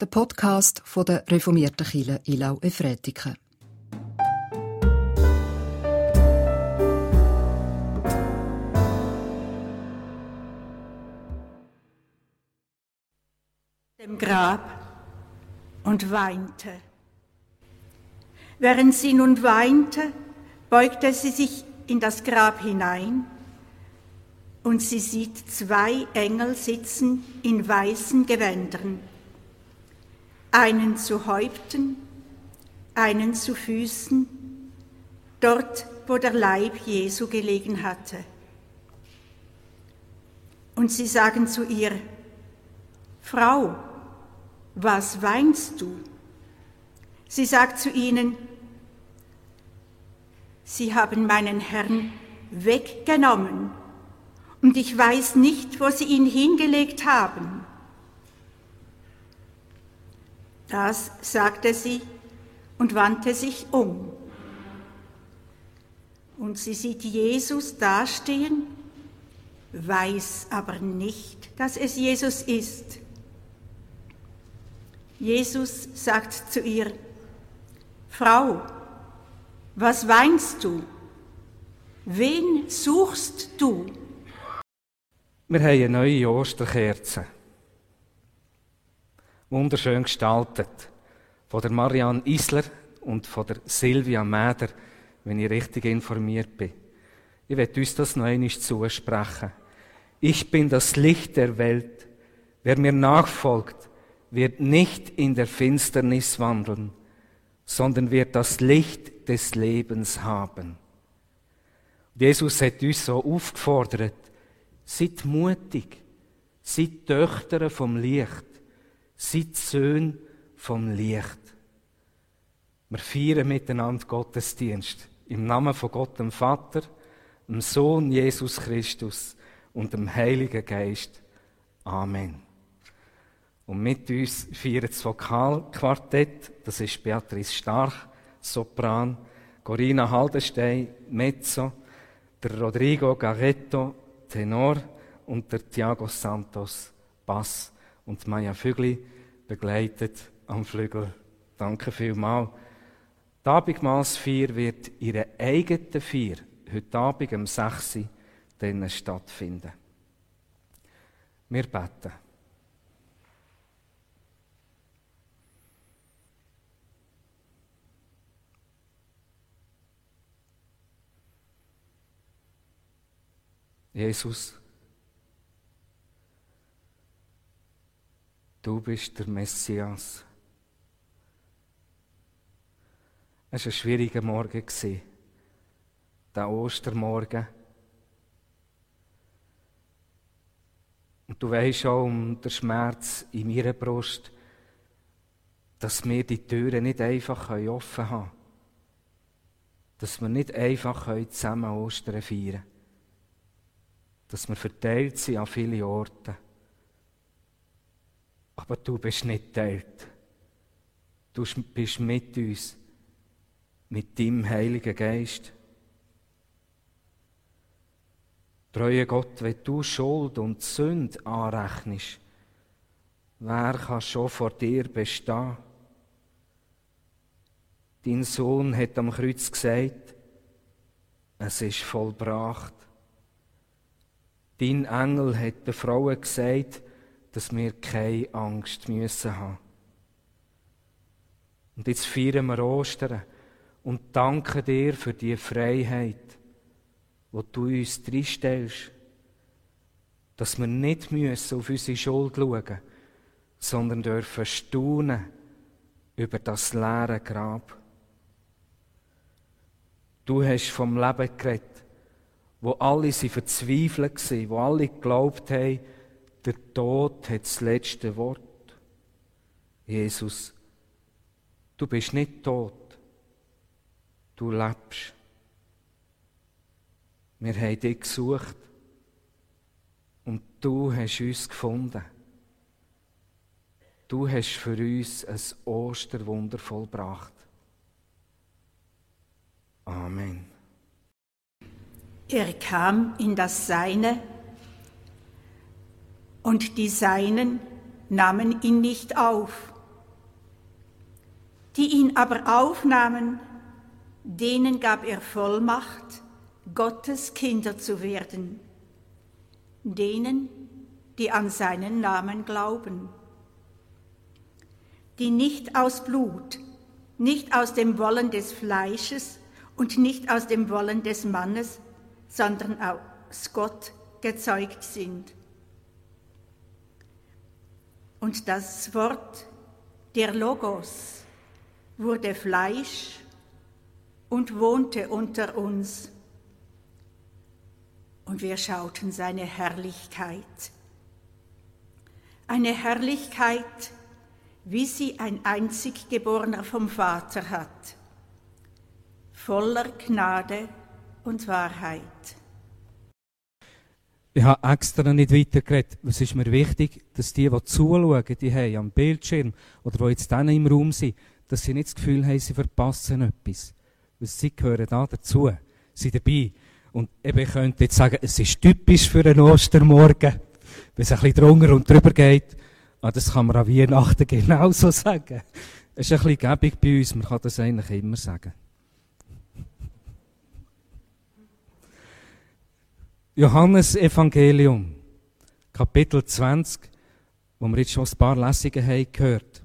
der Podcast von der reformierten Kirche Ilau Efretiken. Dem Grab und weinte. Während sie nun weinte, beugte sie sich in das Grab hinein und sie sieht zwei Engel sitzen in weißen Gewändern, einen zu Häupten, einen zu Füßen, dort, wo der Leib Jesu gelegen hatte. Und sie sagen zu ihr, Frau, was weinst du? Sie sagt zu ihnen, Sie haben meinen Herrn weggenommen und ich weiß nicht, wo Sie ihn hingelegt haben. Das sagte sie und wandte sich um. Und sie sieht Jesus dastehen, weiß aber nicht, dass es Jesus ist. Jesus sagt zu ihr, Frau, was weinst du? Wen suchst du? Wir haben eine neue Osterkerze. Wunderschön gestaltet. Von der Marianne Isler und von der Silvia Mäder, wenn ich richtig informiert bin. Ich werde uns das noch einmal zusprechen. Ich bin das Licht der Welt. Wer mir nachfolgt, wird nicht in der Finsternis wandeln, sondern wird das Licht des Lebens haben. Jesus hat uns so aufgefordert, seid mutig, seid Töchter vom Licht, seid Söhne vom Licht. Wir feiern miteinander Gottesdienst im Namen von Gott dem Vater, dem Sohn Jesus Christus und dem Heiligen Geist. Amen. Und mit uns feiern das Vokalquartett, das ist Beatrice Starch, Sopran, Corinna Haldenstein, Mezzo, der Rodrigo Garretto, Tenor und der Thiago Santos, Bass und Maya Fügli, begleitet am Flügel. Danke vielmals. Die Abendmahlsfeier wird ihre eigene Feier heute Abend um 6 Uhr stattfinden. Wir beten. Jesus, du bist der Messias. Es war ein schwieriger Morgen, der Ostermorgen. Und du weißt auch um den Schmerz in meiner Brust, dass wir die Türen nicht einfach offen haben können. Dass wir nicht einfach zusammen Ostern feiern können dass wir verteilt sind an viele Orte. Aber du bist nicht teilt. Du bist mit uns, mit deinem Heiligen Geist. Treue Gott, wenn du Schuld und Sünde anrechnest, wer kann schon vor dir bestehen? Dein Sohn hat am Kreuz gesagt, es ist vollbracht. Dein Engel hat den Frauen gesagt, dass wir keine Angst müssen haben. Und jetzt feiern wir Ostern und danken dir für die Freiheit, wo du uns drinstellst, dass wir nicht müssen auf unsere Schuld schauen, sondern dürfen staunen über das leere Grab. Du hast vom Leben geredet wo alle sie verzweifelt waren, wo alle geglaubt haben, der Tod hat das letzte Wort. Jesus, du bist nicht tot, du lebst. Wir haben dich gesucht und du hast uns gefunden. Du hast für uns ein Osterwunder vollbracht. Amen. Er kam in das Seine, und die Seinen nahmen ihn nicht auf. Die ihn aber aufnahmen, denen gab er Vollmacht, Gottes Kinder zu werden, denen, die an seinen Namen glauben, die nicht aus Blut, nicht aus dem Wollen des Fleisches und nicht aus dem Wollen des Mannes, sondern aus Gott gezeugt sind. Und das Wort, der Logos, wurde Fleisch und wohnte unter uns. Und wir schauten seine Herrlichkeit. Eine Herrlichkeit, wie sie ein einziggeborener vom Vater hat, voller Gnade und Wahrheit. Ich habe extra nicht weitergeredet. Es ist mir wichtig, dass die, die zuschauen, die haben am Bildschirm oder die jetzt dann im Raum sind, dass sie nicht das Gefühl haben, sie verpassen etwas. Weil sie gehören da dazu, sie dabei. Und eben, ich könnte jetzt sagen, es ist typisch für einen Ostermorgen, wenn es ein bisschen drunter und drüber geht. Ah, das kann man an Weihnachten genauso sagen. Es ist ein bisschen gäbig bei uns, man kann das eigentlich immer sagen. Johannes Evangelium, Kapitel 20, wo wir jetzt schon ein paar Lesungen haben gehört.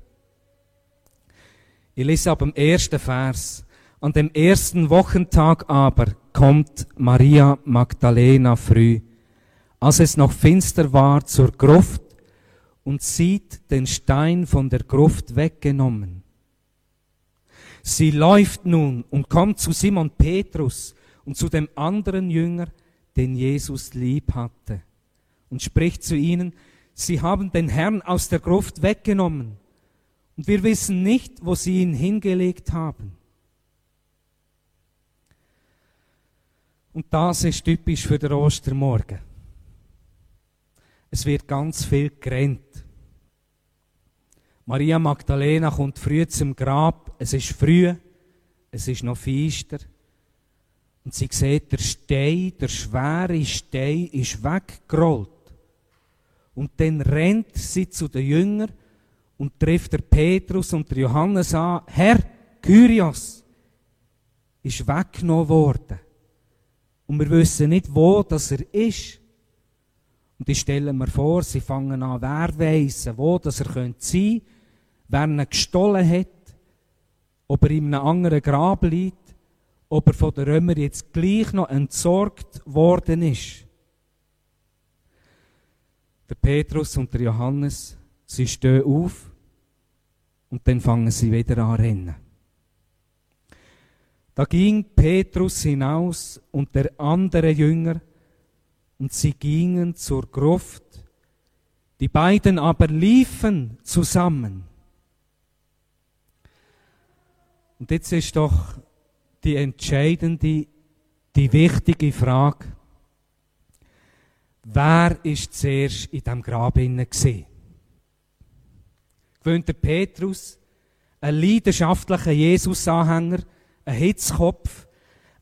Ich lese ab dem ersten Vers. An dem ersten Wochentag aber kommt Maria Magdalena früh, als es noch finster war, zur Gruft und sieht den Stein von der Gruft weggenommen. Sie läuft nun und kommt zu Simon Petrus und zu dem anderen Jünger, den Jesus lieb hatte, und spricht zu ihnen, Sie haben den Herrn aus der Gruft weggenommen, und wir wissen nicht, wo sie ihn hingelegt haben. Und das ist typisch für den Ostermorgen. Es wird ganz viel gerannt. Maria Magdalena kommt früh zum Grab. Es ist früh. Es ist noch feister. Und sie sieht, der Stein, der schwere Stein, ist weggerollt. Und dann rennt sie zu den Jüngern und trifft der Petrus und der Johannes an. Herr, Kyrios ist weggenommen worden. Und wir wissen nicht, wo das er ist. Und ich stelle mir vor, sie fangen an, wer weiss, wo das er sein könnte, wer ihn gestohlen hat, ob er in einem anderen Grab liegt ob er von den Römern jetzt gleich noch entsorgt worden ist. Der Petrus und der Johannes, sie stehen auf und dann fangen sie wieder an rennen. Da ging Petrus hinaus und der andere Jünger und sie gingen zur Gruft. Die beiden aber liefen zusammen. Und jetzt ist doch die entscheidende, die wichtige Frage. Wer ist zuerst in diesem Grab innen gesehen? Gewöhnt der Petrus, ein leidenschaftlicher Jesus-Anhänger, ein Hitzkopf,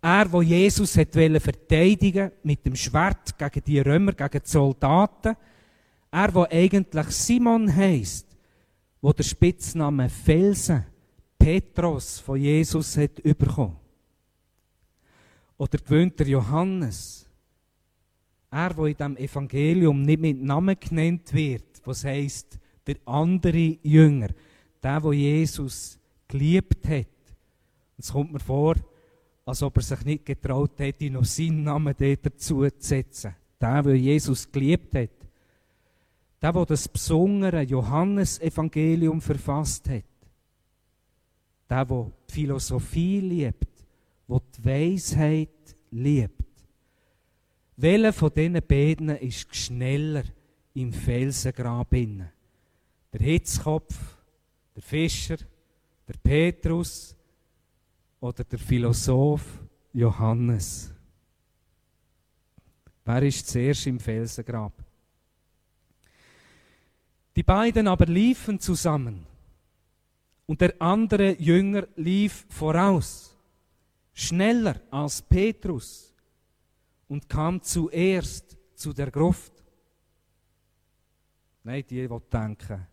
er, wo Jesus hat verteidigen mit dem Schwert gegen die Römer, gegen die Soldaten, er, wo eigentlich Simon heißt, wo der Spitzname Felsen, Petros von Jesus hat bekommen. Oder gewöhnt der Johannes, er, der in diesem Evangelium nicht mit Namen genannt wird, was heißt der andere Jünger, der, wo Jesus geliebt hat. Es kommt mir vor, als ob er sich nicht getraut hätte, noch seinen Namen dazu zu setzen. Der, der Jesus geliebt hat. Der, der das besondere Johannesevangelium verfasst hat. Der, der die Philosophie liebt wo die Weisheit liebt. Welcher von diesen beiden ist schneller im Felsengrab inne? Der Hitzkopf, der Fischer, der Petrus oder der Philosoph Johannes? Wer ist zuerst im Felsengrab? Die beiden aber liefen zusammen und der andere Jünger lief voraus schneller als Petrus und kam zuerst zu der Gruft. Nein, die, die denken,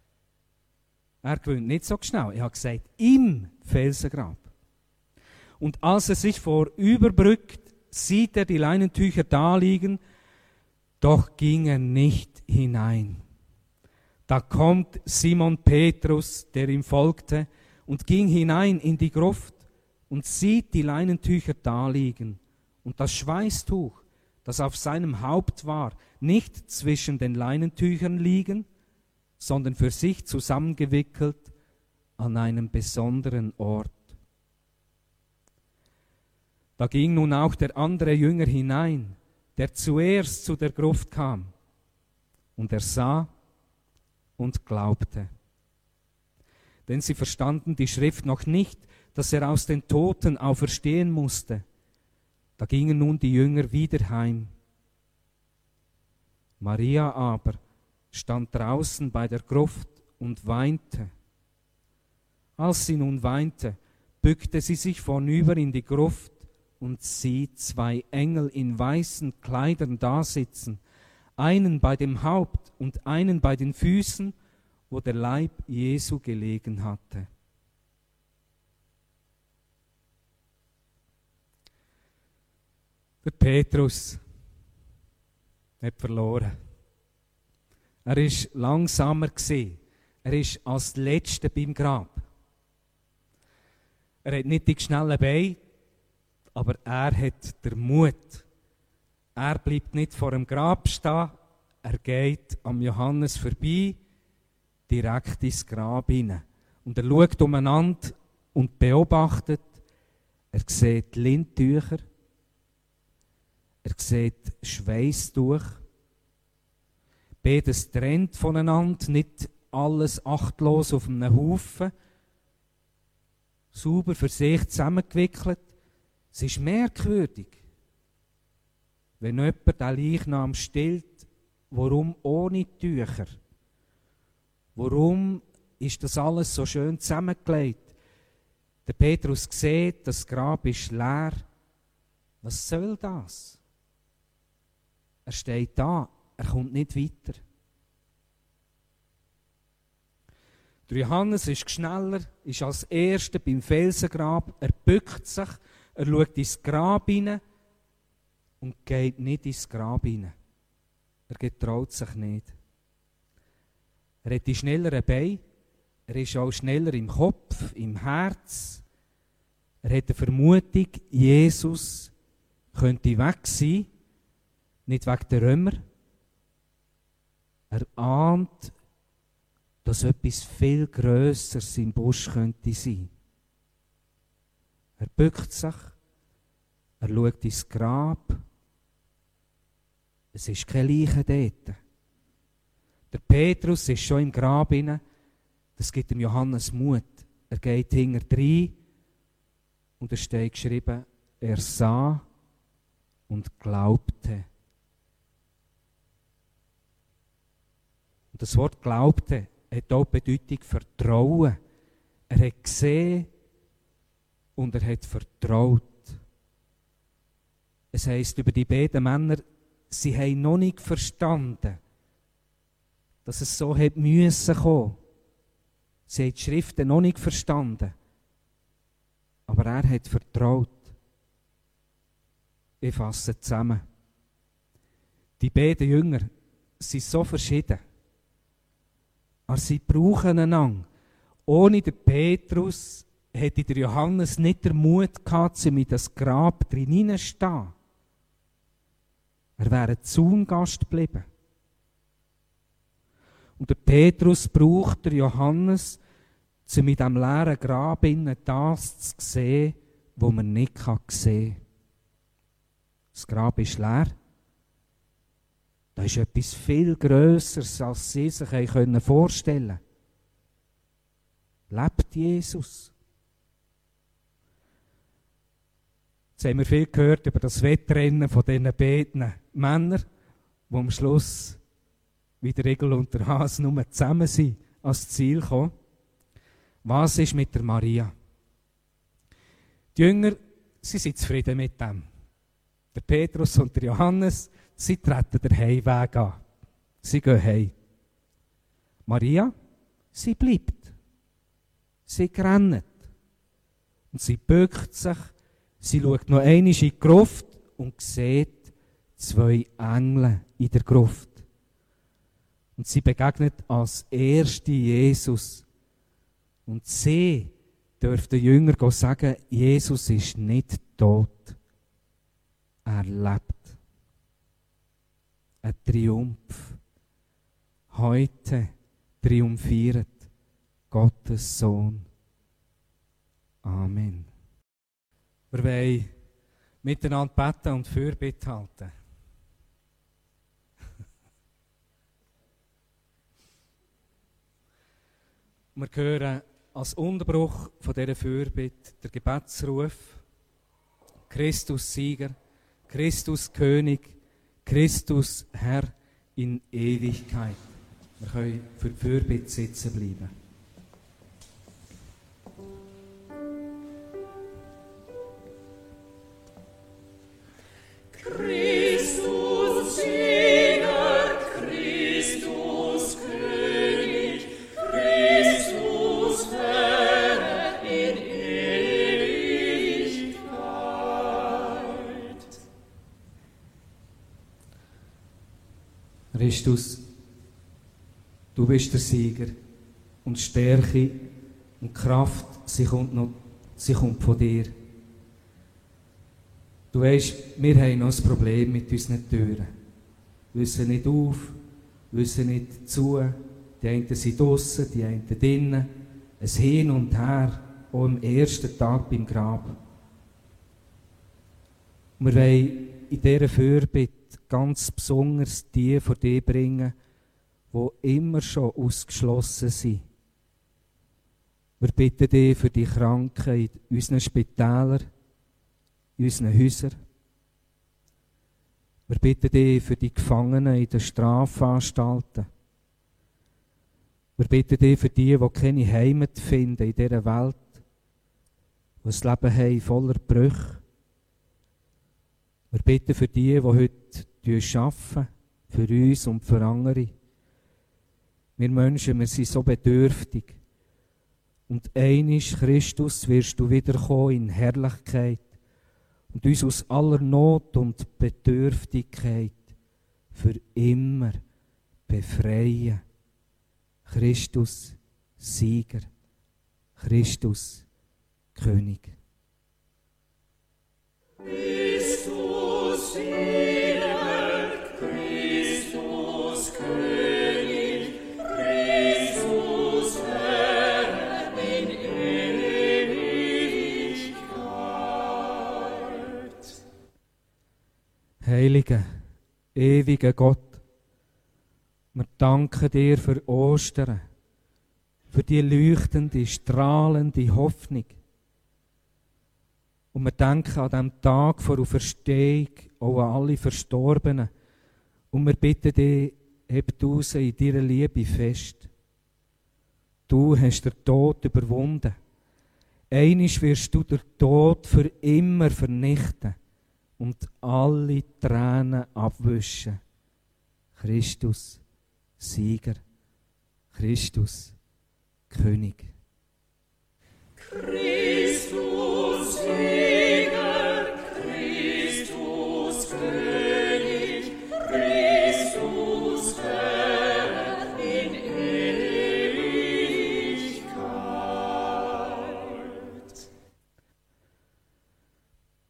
Er gewinnt nicht so schnell. Er hat gesagt, im Felsengrab. Und als er sich vorüberbrückt, sieht er die Leinentücher da liegen, doch ging er nicht hinein. Da kommt Simon Petrus, der ihm folgte, und ging hinein in die Gruft und sieht die Leinentücher da liegen und das Schweißtuch, das auf seinem Haupt war, nicht zwischen den Leinentüchern liegen, sondern für sich zusammengewickelt an einem besonderen Ort. Da ging nun auch der andere Jünger hinein, der zuerst zu der Gruft kam, und er sah und glaubte. Denn sie verstanden die Schrift noch nicht, dass er aus den Toten auferstehen musste. Da gingen nun die Jünger wieder heim. Maria aber stand draußen bei der Gruft und weinte. Als sie nun weinte, bückte sie sich vornüber in die Gruft und sieht zwei Engel in weißen Kleidern dasitzen, einen bei dem Haupt und einen bei den Füßen, wo der Leib Jesu gelegen hatte. Der Petrus hat verloren. Er ist langsamer. Er ist als Letzter beim Grab. Er hat nicht die schnellen Beine, aber er hat den Mut. Er bleibt nicht vor dem Grab stehen, er geht am Johannes vorbei, direkt ins Grab hinein. Und er schaut umeinander und beobachtet. Er sieht Lindtücher. Er sieht Schweißtuch. Beides trennt voneinander, nicht alles achtlos auf einem Haufen. Sauber für sich zusammengewickelt. Es ist merkwürdig, wenn jemand den Leichnam stillt, warum ohne Tücher? Warum ist das alles so schön zusammengelegt? Der Petrus sieht, das Grab ist leer. Was soll das? Er steht da, er kommt nicht weiter. Der Johannes ist schneller, ist als Erster beim Felsengrab, er bückt sich, er schaut ins Grab hinein und geht nicht ins Grab hinein. Er getraut sich nicht. Er hat die schnelleren Beine, er ist auch schneller im Kopf, im Herz. Er hat eine Vermutung, Jesus könnte weg sein, nicht wegen der Römer. Er ahnt, dass etwas viel Größeres im Busch könnte sein. Er bückt sich, er schaut ins Grab. Es ist keine Leiche dort. Der Petrus ist schon im Grab inne. Das gibt dem Johannes Mut. Er geht hinter rein und es steht geschrieben, er sah und glaubte. Und das Wort glaubte hat auch die Bedeutung Vertrauen. Er hat gesehen und er hat vertraut. Es heißt über die beiden Männer, sie haben noch nicht verstanden, dass es so hätte müssen kommen. Sie haben die Schriften noch nicht verstanden. Aber er hat vertraut. Ich fasse zusammen. Die beiden Jünger sind so verschieden. Aber sie brauchen einander. Ohne den Petrus hätte der Johannes nicht den Mut gehabt, sie mit das Grab drin hineinstehen. Er wäre ein Zaungast geblieben. Und der Petrus braucht der Johannes, um mit dem leeren Grab innen das zu sehen, wo man nicht sehen kann. Das Grab ist leer. Da ist etwas viel Größeres, als sie sich vorstellen können. Lebt Jesus? Jetzt haben wir viel gehört über das Wettrennen von diesen beiden Männern, die am Schluss wie der Regel und der Hase nur zusammen sind, ans Ziel kommen. Was ist mit der Maria? Die Jünger, sie sind zufrieden mit dem. Der Petrus und der Johannes, sie treten den Heimweg an. Sie gehen heim. Maria, sie bleibt. Sie rennt. Und sie bückt sich, sie schaut noch einmal in die Gruft und sieht zwei Engel in der Gruft. Und sie begegnet als erste Jesus. Und sie dürfte Jünger sagen, Jesus ist nicht tot. Er lebt. Ein Triumph. Heute triumphiert Gottes Sohn. Amen. Wir wollen miteinander beten und Fürbitte halten. Wir hören als Unterbruch von dieser Fürbitte der Gebetsruf Christus Sieger, Christus König, Christus Herr in Ewigkeit. Wir können für die Fürbitte sitzen bleiben. Christus, du bist der Sieger und Stärke und Kraft, sie kommt, noch, sie kommt von dir. Du weißt, wir haben noch ein Problem mit unseren Türen. Wir wissen nicht auf, wir wissen nicht zu. Die einen sind draussen, die einen drinnen. Ein Hin und Her, auch am ersten Tag beim Grab. Wir wollen in dieser Fürbitte ganz besonders die vor dir bringen, wo immer schon ausgeschlossen sind. Wir bitten dich für die Kranken in unseren Spitälern, in unseren Häusern. Wir bitten dich für die Gefangenen in den Strafanstalten. Wir bitten dich für die, die keine Heimat finden in dieser Welt, die das Leben haben voller Brüche. Wir bitten für die, die heute arbeiten, für uns und für andere. Wir Menschen, wir sind so bedürftig. Und einisch Christus wirst du wiederkommen in Herrlichkeit und uns aus aller Not und Bedürftigkeit für immer befreien. Christus Sieger, Christus König. Christus. Heiliger, ewiger Gott, wir danken dir für Ostern, für die leuchtende, strahlende Hoffnung. Und wir denken an dem Tag vor Auferstehung auch an alle Verstorbenen. Und wir bitten dich, heb du sie in deiner Liebe fest. Du hast den Tod überwunden. Einisch wirst du den Tod für immer vernichten und alle Tränen abwischen. Christus, Sieger, Christus, König. Christus, Sieger,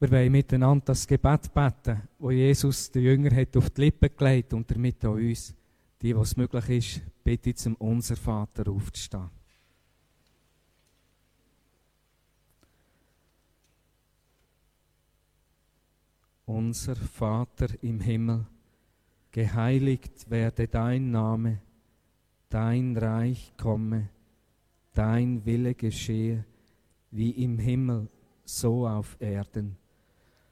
Wir wollen miteinander das Gebet beten, wo Jesus den Jünger hat auf die Lippen gelegt und damit auch uns, die, was möglich ist, bitte zum Unser Vater aufzustehen. Unser Vater im Himmel, geheiligt werde dein Name, dein Reich komme, dein Wille geschehe, wie im Himmel, so auf Erden.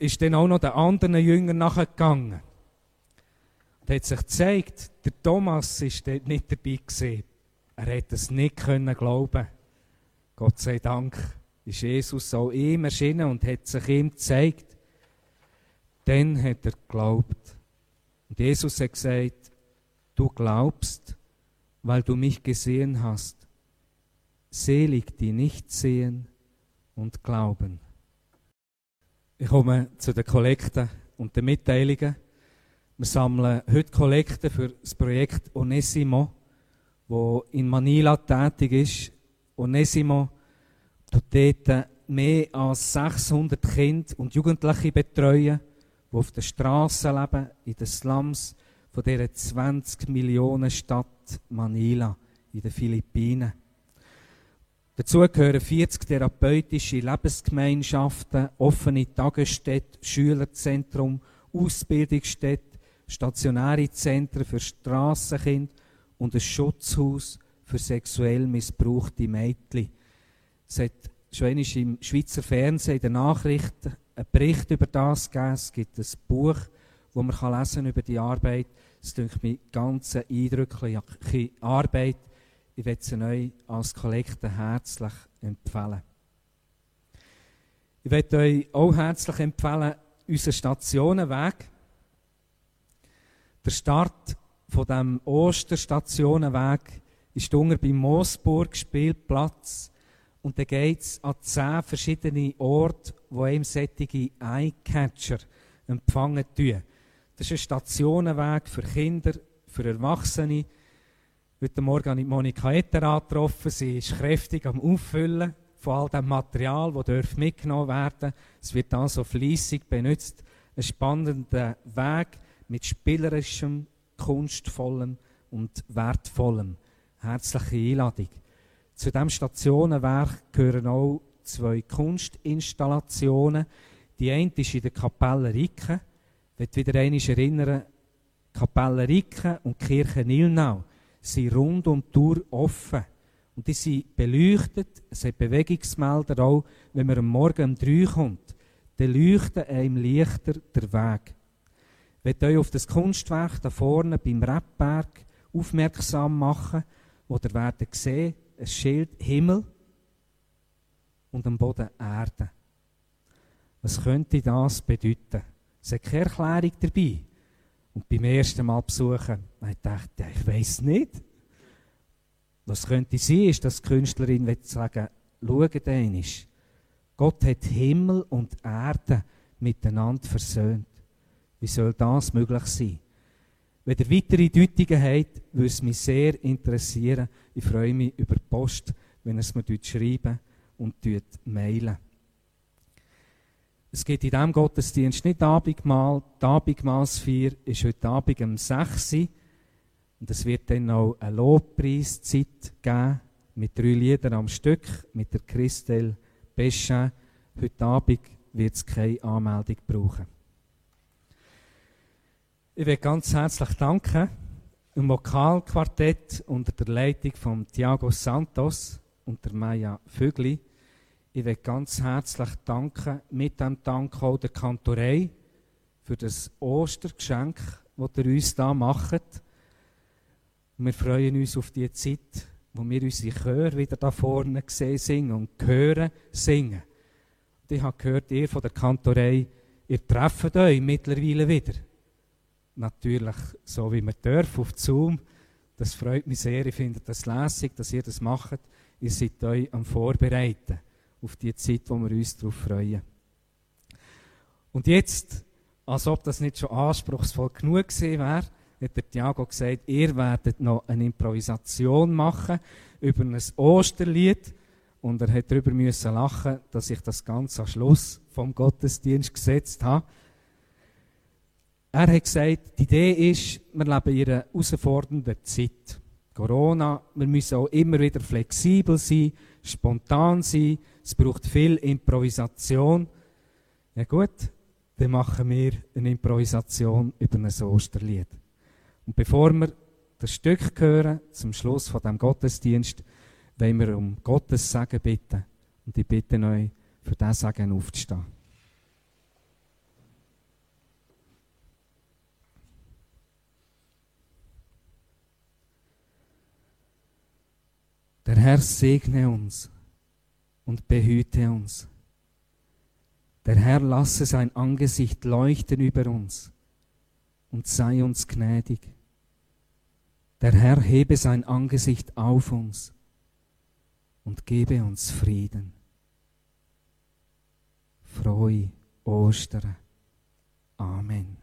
ist dann auch noch den anderen Jüngern nachgegangen und hat sich gezeigt, der Thomas ist dort nicht dabei gewesen. Er hat es nicht können glauben. Gott sei Dank ist Jesus auch ihm erschienen und hat sich ihm gezeigt. Dann hat er geglaubt. Und Jesus hat gesagt, du glaubst, weil du mich gesehen hast. Selig, die nicht sehen und glauben. Ich komme zu den Kollekten und den Mitteilungen. Wir sammeln heute Kollekten für das Projekt Onesimo, wo in Manila tätig ist. Onesimo tut dort mehr als 600 Kinder und Jugendliche betreuen, die auf den Straßen leben, in den Slums von dieser 20 Millionen Stadt Manila in den Philippinen. Dazu gehören 40 therapeutische Lebensgemeinschaften, offene Tagesstätten, Schülerzentrum, Ausbildungsstätten, stationäre Zentren für Strassenkinder und ein Schutzhaus für sexuell missbrauchte Mädchen. Es hat schon im Schweizer Fernsehen in den Nachrichten einen Bericht über das gegeben. Es gibt ein Buch, wo man lesen über die Arbeit. Es ist mir ganz eindrückliche Arbeit. Ich werde sie euch als Kollekte herzlich empfehlen. Ich werde euch auch herzlich empfehlen, unseren Stationenweg. Der Start von dem Osterstationenweg ist unter beim Moosburg Spielplatz. Und dann geht es an zehn verschiedene Orte, wo einem solche Eyecatcher empfangen tun. Das ist ein Stationenweg für Kinder, für Erwachsene. Heute Morgen habe ich Monika Etter angetroffen. Sie ist kräftig am Auffüllen von all dem Material, das mitgenommen werden darf. Es wird also fließig benutzt. Ein spannender Weg mit spielerischem, kunstvollem und wertvollem. Herzliche Einladung. Zu diesem Stationenwerk gehören auch zwei Kunstinstallationen. Die eine ist in der Kapelle Ricke. Ich wieder einmal erinnern, Kapelle Ricke und Kirche Nilnau sind rund um die Tour offen. Und die sind beleuchtet. Es hat Bewegungsmelder auch. Wenn man am Morgen um drei kommt, dann leuchtet einem Lichter der Weg. Möchte euch auf das Kunstwerk da vorne beim Rebberg aufmerksam machen, wo ihr werdet sehen, ein Schild Himmel und am Boden Erde. Was könnte das bedeuten? Es hat keine Erklärung dabei. Und beim ersten Mal besuchen, ich dachte, ich weiß nicht. Was könnte sein, ist, dass die Künstlerin sagen schaut einmal, Gott hat Himmel und Erde miteinander versöhnt. Wie soll das möglich sein? Wenn ihr weitere Deutungen habt, würde es mich sehr interessieren. Ich freue mich über die Post, wenn ihr es mir schreiben und mailen. Es geht in diesem Gottesdienst nicht Abendmahl. Die Abendmahlsfeier ist heute Abend um 6 Uhr. Und es wird dann auch eine Lobpreiszeit geben, mit drei Liedern am Stück, mit der Christelle Beschin. Heute Abend wird es keine Anmeldung brauchen. Ich will ganz herzlich danken dem Vokalquartett unter der Leitung von Thiago Santos und der Maya Vögli ich will ganz herzlich danken, mit dem Dank auch der Kantorei für das Ostergeschenk, das ihr uns da macht. Wir freuen uns auf die Zeit, wo wir unsere Chöre wieder da vorne sehen singen und hören singen. Und ich habe gehört, ihr von der Kantorei, ihr trefft euch mittlerweile wieder. Natürlich so wie wir dürfen auf Zoom. Das freut mich sehr. Ich finde das lässig, dass ihr das macht. Ihr seid euch am Vorbereiten auf die Zeit, wo wir uns darauf freuen. Und jetzt, als ob das nicht schon anspruchsvoll genug gewesen wäre, hat der Thiago gesagt, ihr werdet noch eine Improvisation machen über ein Osterlied. Und er hat darüber müssen lachen, dass ich das Ganze am Schluss vom Gottesdienst gesetzt habe. Er hat gesagt, die Idee ist, wir leben in einer herausfordernden Zeit. Corona, wir müssen auch immer wieder flexibel sein, spontan sein, es braucht viel Improvisation. Ja gut, dann machen wir eine Improvisation über ein Osterlied. Und bevor wir das Stück hören, zum Schluss von dem Gottesdienst, wollen wir um Gottes Segen bitten. Und ich bitte euch, für das Sagen aufzustehen. Der Herr segne uns und behüte uns. Der Herr lasse sein Angesicht leuchten über uns und sei uns gnädig. Der Herr hebe sein Angesicht auf uns und gebe uns Frieden. Frohe Ostern. Amen.